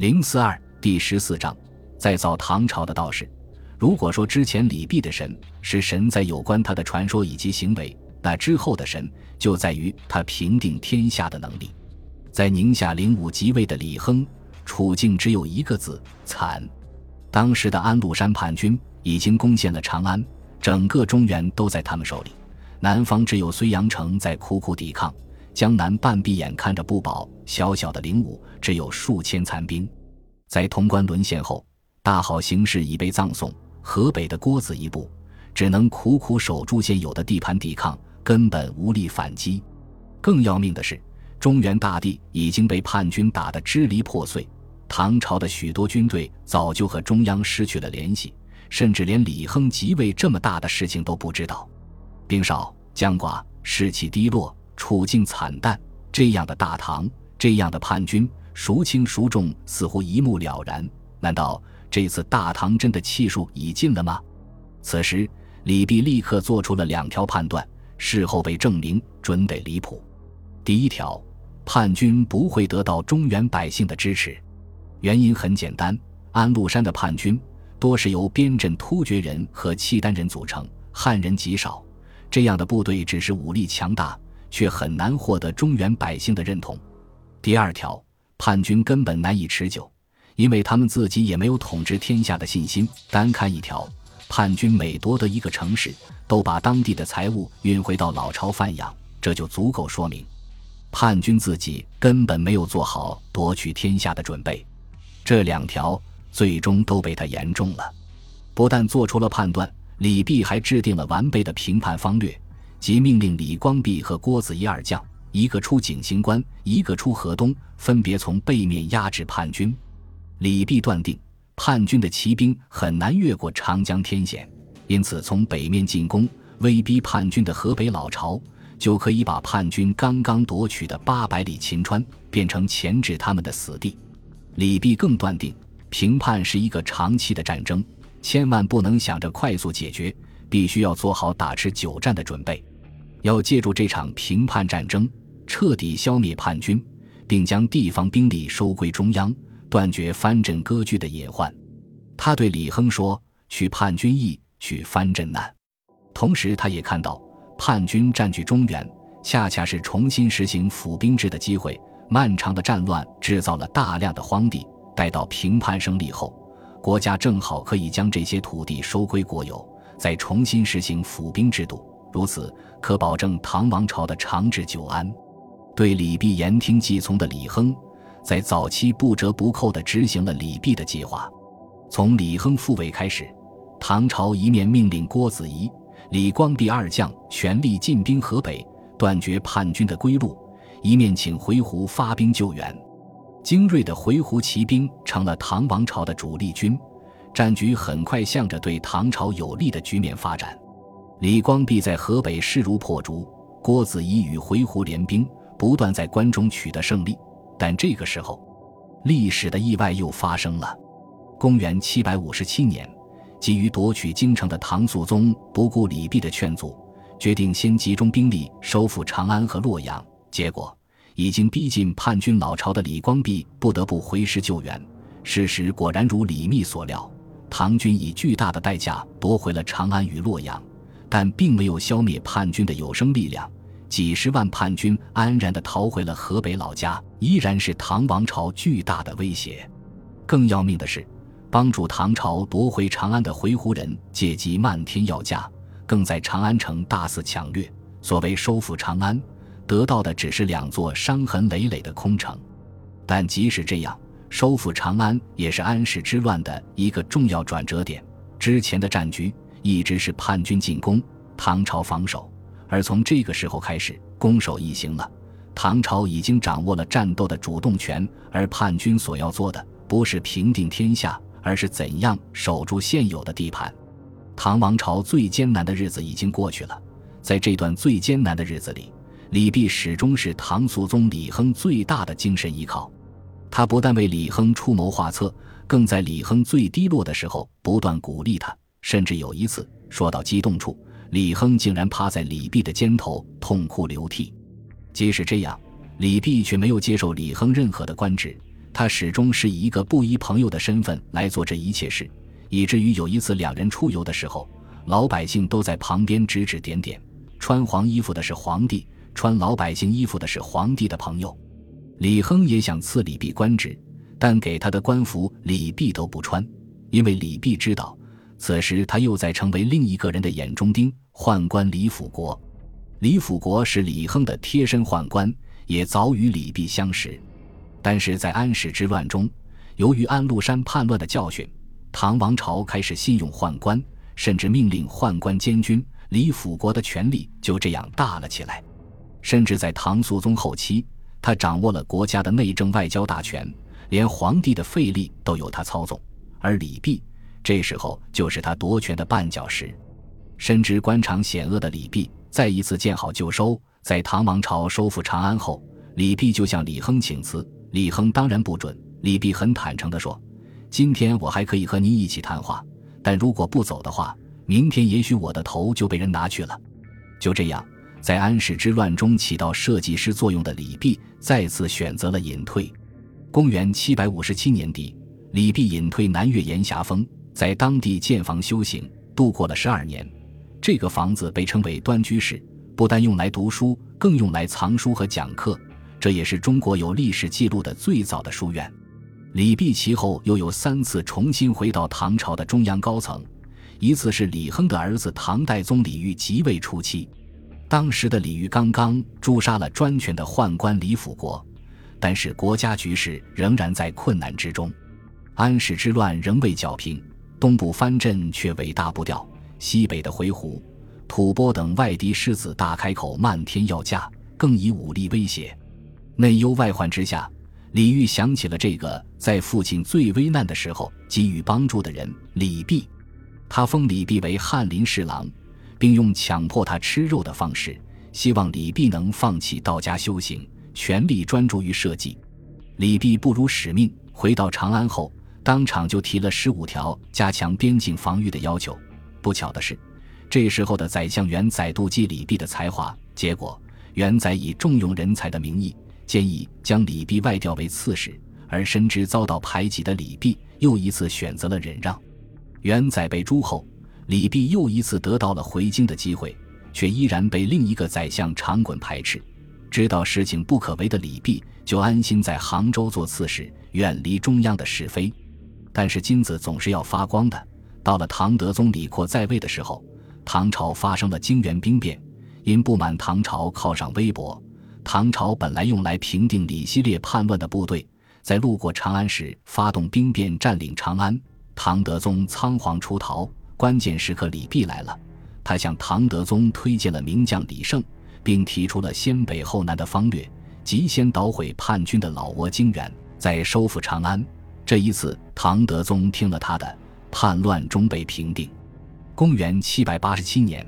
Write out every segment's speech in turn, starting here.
零四二第十四章，再造唐朝的道士。如果说之前李泌的神是神在有关他的传说以及行为，那之后的神就在于他平定天下的能力。在宁夏灵武即位的李亨，处境只有一个字：惨。当时的安禄山叛军已经攻陷了长安，整个中原都在他们手里，南方只有睢阳城在苦苦抵抗。江南半壁眼看着不保，小小的灵武只有数千残兵。在潼关沦陷后，大好形势已被葬送。河北的郭子仪部只能苦苦守住现有的地盘抵抗，根本无力反击。更要命的是，中原大地已经被叛军打得支离破碎。唐朝的许多军队早就和中央失去了联系，甚至连李亨即位这么大的事情都不知道。兵少将寡，士气低落。处境惨淡，这样的大唐，这样的叛军，孰轻孰重，似乎一目了然。难道这次大唐真的气数已尽了吗？此时，李泌立刻做出了两条判断，事后被证明准得离谱。第一条，叛军不会得到中原百姓的支持，原因很简单：安禄山的叛军多是由边镇突厥人和契丹人组成，汉人极少，这样的部队只是武力强大。却很难获得中原百姓的认同。第二条，叛军根本难以持久，因为他们自己也没有统治天下的信心。单看一条，叛军每夺得一个城市，都把当地的财物运回到老巢贩养，这就足够说明，叛军自己根本没有做好夺取天下的准备。这两条最终都被他言中了，不但做出了判断，李泌还制定了完备的评判方略。即命令李光弼和郭子仪二将，一个出景行关，一个出河东，分别从背面压制叛军。李泌断定，叛军的骑兵很难越过长江天险，因此从北面进攻，威逼叛军的河北老巢，就可以把叛军刚刚夺取的八百里秦川变成钳制他们的死地。李泌更断定，平叛是一个长期的战争，千万不能想着快速解决，必须要做好打持久战的准备。要借助这场平叛战争，彻底消灭叛军，并将地方兵力收归中央，断绝藩镇割据的隐患。他对李亨说：“去叛军易，去藩镇难。”同时，他也看到叛军占据中原，恰恰是重新实行府兵制的机会。漫长的战乱制造了大量的荒地，待到平叛胜利后，国家正好可以将这些土地收归国有，再重新实行府兵制度。如此可保证唐王朝的长治久安。对李泌言听计从的李亨，在早期不折不扣地执行了李泌的计划。从李亨复位开始，唐朝一面命令郭子仪、李光弼二将全力进兵河北，断绝叛军的归路；一面请回鹘发兵救援。精锐的回鹘骑兵成了唐王朝的主力军，战局很快向着对唐朝有利的局面发展。李光弼在河北势如破竹，郭子仪与回鹘联兵，不断在关中取得胜利。但这个时候，历史的意外又发生了。公元七百五十七年，急于夺取京城的唐肃宗不顾李泌的劝阻，决定先集中兵力收复长安和洛阳。结果，已经逼近叛军老巢的李光弼不得不回师救援。事实果然如李密所料，唐军以巨大的代价夺回了长安与洛阳。但并没有消灭叛军的有生力量，几十万叛军安然地逃回了河北老家，依然是唐王朝巨大的威胁。更要命的是，帮助唐朝夺回长安的回鹘人借机漫天要价，更在长安城大肆抢掠。所谓收复长安，得到的只是两座伤痕累累的空城。但即使这样，收复长安也是安史之乱的一个重要转折点。之前的战局。一直是叛军进攻，唐朝防守，而从这个时候开始，攻守易行了。唐朝已经掌握了战斗的主动权，而叛军所要做的不是平定天下，而是怎样守住现有的地盘。唐王朝最艰难的日子已经过去了，在这段最艰难的日子里，李泌始终是唐肃宗李亨最大的精神依靠。他不但为李亨出谋划策，更在李亨最低落的时候不断鼓励他。甚至有一次说到激动处，李亨竟然趴在李泌的肩头痛哭流涕。即使这样，李泌却没有接受李亨任何的官职，他始终是以一个不依朋友的身份来做这一切事，以至于有一次两人出游的时候，老百姓都在旁边指指点点。穿黄衣服的是皇帝，穿老百姓衣服的是皇帝的朋友。李亨也想赐李泌官职，但给他的官服李泌都不穿，因为李泌知道，此时他又在成为另一个人的眼中钉——宦官李辅国。李辅国是李亨的贴身宦官，也早与李泌相识。但是在安史之乱中，由于安禄山叛乱的教训，唐王朝开始信用宦官，甚至命令宦官监军。李辅国的权力就这样大了起来，甚至在唐肃宗后期，他掌握了国家的内政外交大权，连皇帝的废立都由他操纵。而李泌这时候就是他夺权的绊脚石。深知官场险恶的李泌，再一次见好就收。在唐王朝收复长安后，李泌就向李亨请辞。李亨当然不准。李泌很坦诚地说：“今天我还可以和你一起谈话，但如果不走的话，明天也许我的头就被人拿去了。”就这样，在安史之乱中起到设计师作用的李泌再次选择了隐退。公元七百五十七年底，李泌隐退南岳岩峡峰，在当地建房修行，度过了十二年。这个房子被称为端居室，不但用来读书，更用来藏书和讲课。这也是中国有历史记录的最早的书院。李泌其后又有三次重新回到唐朝的中央高层，一次是李亨的儿子唐代宗李煜即位初期，当时的李煜刚刚诛杀了专权的宦官李辅国，但是国家局势仍然在困难之中，安史之乱仍未剿平，东部藩镇却尾大不掉，西北的回鹘、吐蕃等外敌狮子大开口漫天要价，更以武力威胁。内忧外患之下，李煜想起了这个在父亲最危难的时候给予帮助的人李泌，他封李泌为翰林侍郎，并用强迫他吃肉的方式，希望李泌能放弃道家修行，全力专注于社稷。李泌不辱使命，回到长安后，当场就提了十五条加强边境防御的要求。不巧的是，这时候的宰相元载妒忌李泌的才华，结果元载以重用人才的名义。建议将李泌外调为刺史，而深知遭到排挤的李泌又一次选择了忍让。元载被诛后，李泌又一次得到了回京的机会，却依然被另一个宰相长衮排斥。知道事情不可为的李泌就安心在杭州做刺史，远离中央的是非。但是金子总是要发光的。到了唐德宗李阔在位的时候，唐朝发生了泾原兵变，因不满唐朝靠上微博。唐朝本来用来平定李希烈叛乱的部队，在路过长安时发动兵变，占领长安。唐德宗仓皇出逃，关键时刻李泌来了，他向唐德宗推荐了名将李胜，并提出了先北后南的方略，即先捣毁叛军的老窝泾原，再收复长安。这一次，唐德宗听了他的，叛乱终被平定。公元七百八十七年，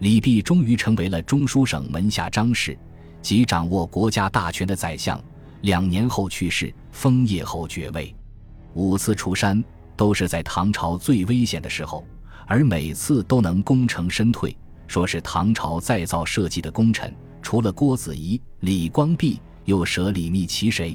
李泌终于成为了中书省门下张氏。即掌握国家大权的宰相，两年后去世，封叶侯爵位。五次出山都是在唐朝最危险的时候，而每次都能功成身退，说是唐朝再造社稷的功臣，除了郭子仪、李光弼，又舍李密其谁？